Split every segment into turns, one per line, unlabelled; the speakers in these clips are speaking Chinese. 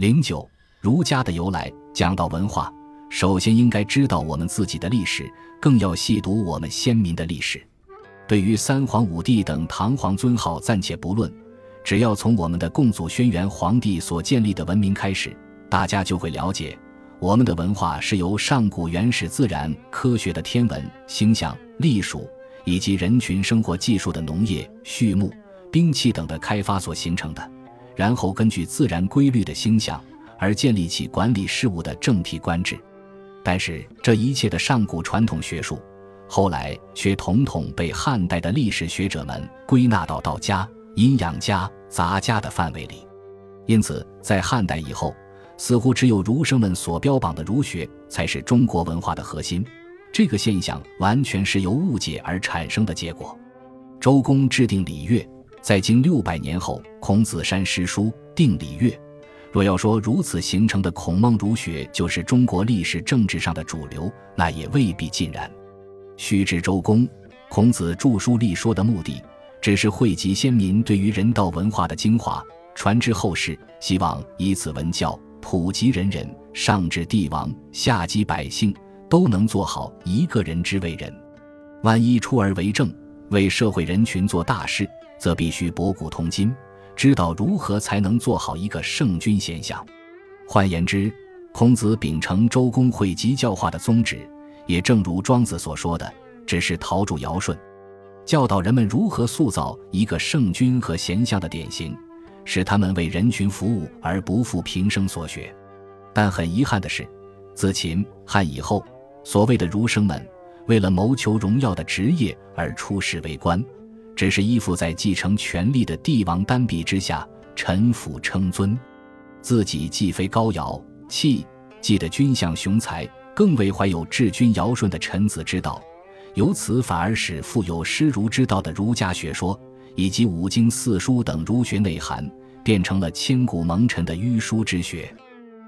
零九，儒家的由来。讲到文化，首先应该知道我们自己的历史，更要细读我们先民的历史。对于三皇五帝等唐皇尊号暂且不论，只要从我们的共祖轩辕皇帝所建立的文明开始，大家就会了解，我们的文化是由上古原始自然科学的天文、星象、历数，以及人群生活技术的农业、畜牧、兵器等的开发所形成的。然后根据自然规律的星象而建立起管理事务的政体官制。但是这一切的上古传统学术。后来却统统被汉代的历史学者们归纳到道家、阴阳家、杂家的范围里，因此在汉代以后，似乎只有儒生们所标榜的儒学才是中国文化的核心。这个现象完全是由误解而产生的结果。周公制定礼乐，在经六百年后，孔子删诗书定礼乐。若要说如此形成的孔孟儒学就是中国历史政治上的主流，那也未必尽然。须知周公、孔子著书立说的目的，只是汇集先民对于人道文化的精华，传之后世，希望以此文教普及人人，上至帝王，下及百姓，都能做好一个人之为人。万一出而为政，为社会人群做大事，则必须博古通今，知道如何才能做好一个圣君贤相。换言之，孔子秉承周公汇集教化的宗旨。也正如庄子所说的，只是陶铸尧舜，教导人们如何塑造一个圣君和贤相的典型，使他们为人群服务而不负平生所学。但很遗憾的是，自秦汉以后，所谓的儒生们为了谋求荣耀的职业而出仕为官，只是依附在继承权力的帝王单臂之下，臣服称尊，自己既非高尧气，既的君相雄才。更为怀有治君尧舜的臣子之道，由此反而使富有师儒之道的儒家学说以及五经四书等儒学内涵，变成了千古蒙尘的迂书之学。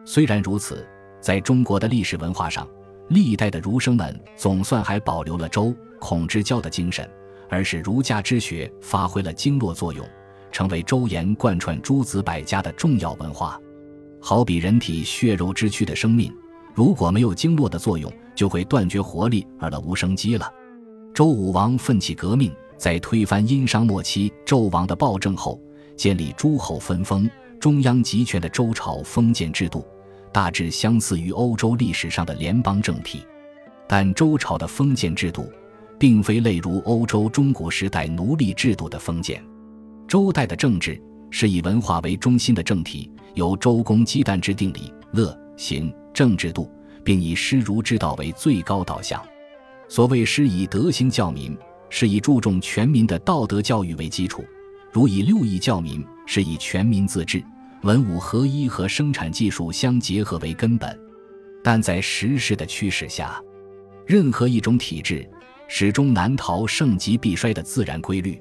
虽然如此，在中国的历史文化上，历代的儒生们总算还保留了周孔之交的精神，而是儒家之学发挥了经络作用，成为周延贯穿诸子百家的重要文化。好比人体血肉之躯的生命。如果没有经络的作用，就会断绝活力而了无生机了。周武王奋起革命，在推翻殷商末期纣王的暴政后，建立诸侯分封、中央集权的周朝封建制度，大致相似于欧洲历史上的联邦政体。但周朝的封建制度，并非类如欧洲中古时代奴隶制度的封建。周代的政治是以文化为中心的政体，由周公姬旦制定礼乐行。政制度，并以师儒之道为最高导向。所谓师以德行教民，是以注重全民的道德教育为基础；如以六艺教民，是以全民自治、文武合一和生产技术相结合为根本。但在时势的驱使下，任何一种体制始终难逃盛极必衰的自然规律。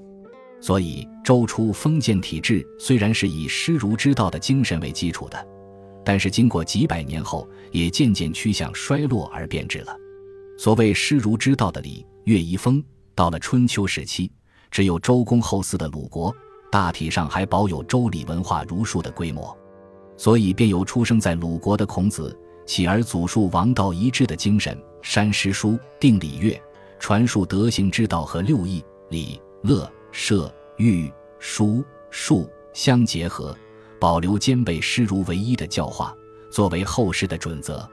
所以，周初封建体制虽然是以师儒之道的精神为基础的。但是经过几百年后，也渐渐趋向衰落而变质了。所谓师儒之道的礼乐仪风，到了春秋时期，只有周公后嗣的鲁国，大体上还保有周礼文化儒术的规模，所以便有出生在鲁国的孔子，起而祖述王道一致的精神，删诗书，定礼乐，传述德行之道和六艺礼乐射御书数相结合。保留兼备师儒唯一的教化，作为后世的准则。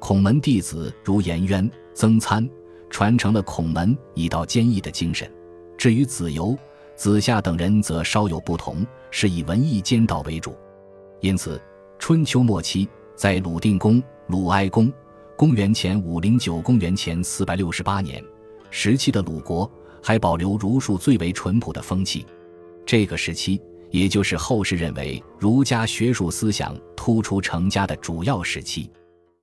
孔门弟子如颜渊、曾参，传承了孔门以道兼义的精神。至于子游、子夏等人，则稍有不同，是以文艺兼道为主。因此，春秋末期，在鲁定公、鲁哀公（公元前五零九、公元前四百六十八年）时期的鲁国，还保留儒术最为淳朴的风气。这个时期。也就是后世认为儒家学术思想突出成家的主要时期。